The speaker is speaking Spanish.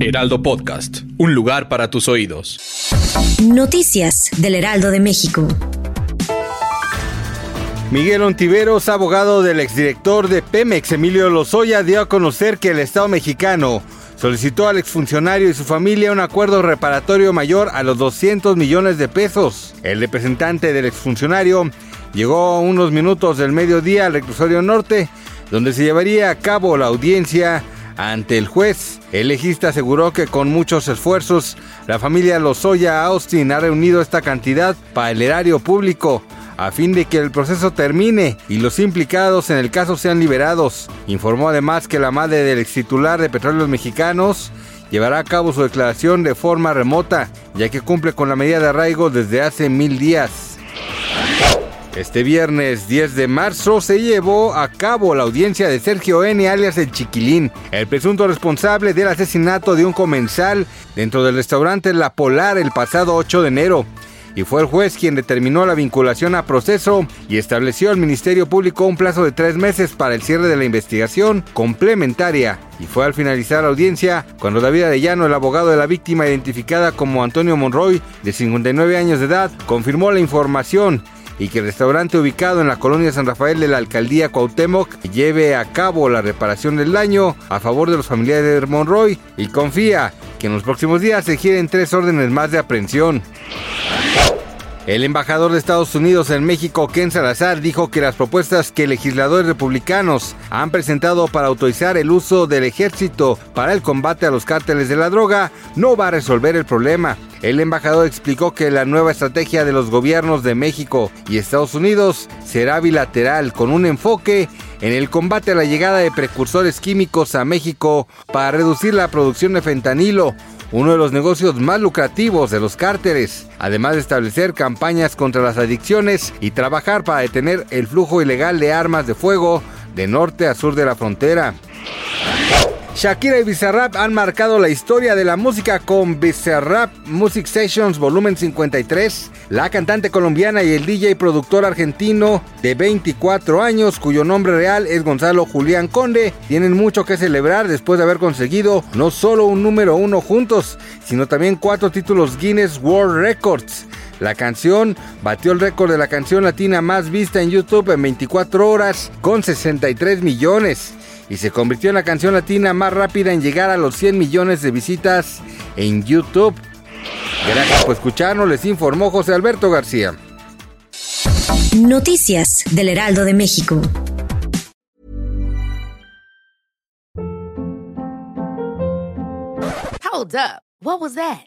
Heraldo Podcast. Un lugar para tus oídos. Noticias del Heraldo de México. Miguel Ontiveros, abogado del exdirector de Pemex, Emilio Lozoya, dio a conocer que el Estado mexicano solicitó al exfuncionario y su familia un acuerdo reparatorio mayor a los 200 millones de pesos. El representante del exfuncionario llegó unos minutos del mediodía al reclusorio norte, donde se llevaría a cabo la audiencia ante el juez. El legista aseguró que con muchos esfuerzos la familia Lozoya Austin ha reunido esta cantidad para el erario público a fin de que el proceso termine y los implicados en el caso sean liberados. Informó además que la madre del ex titular de Petróleos Mexicanos llevará a cabo su declaración de forma remota, ya que cumple con la medida de arraigo desde hace mil días. Este viernes 10 de marzo se llevó a cabo la audiencia de Sergio N. alias el Chiquilín, el presunto responsable del asesinato de un comensal dentro del restaurante La Polar el pasado 8 de enero. Y fue el juez quien determinó la vinculación a proceso y estableció al Ministerio Público un plazo de tres meses para el cierre de la investigación complementaria. Y fue al finalizar la audiencia cuando David Arellano, el abogado de la víctima identificada como Antonio Monroy, de 59 años de edad, confirmó la información y que el restaurante ubicado en la colonia San Rafael de la alcaldía Cuauhtémoc lleve a cabo la reparación del daño a favor de los familiares de Monroy y confía que en los próximos días se giren tres órdenes más de aprehensión. El embajador de Estados Unidos en México, Ken Salazar, dijo que las propuestas que legisladores republicanos han presentado para autorizar el uso del ejército para el combate a los cárteles de la droga no va a resolver el problema. El embajador explicó que la nueva estrategia de los gobiernos de México y Estados Unidos será bilateral con un enfoque en el combate a la llegada de precursores químicos a México para reducir la producción de fentanilo, uno de los negocios más lucrativos de los cárteles, además de establecer campañas contra las adicciones y trabajar para detener el flujo ilegal de armas de fuego de norte a sur de la frontera. Shakira y Bizarrap han marcado la historia de la música con Bizarrap Music Sessions Volumen 53. La cantante colombiana y el DJ productor argentino de 24 años, cuyo nombre real es Gonzalo Julián Conde, tienen mucho que celebrar después de haber conseguido no solo un número uno juntos, sino también cuatro títulos Guinness World Records. La canción batió el récord de la canción latina más vista en YouTube en 24 horas con 63 millones y se convirtió en la canción latina más rápida en llegar a los 100 millones de visitas en YouTube. Gracias por escucharnos, les informó José Alberto García. Noticias del Heraldo de México. Hold up. What was that?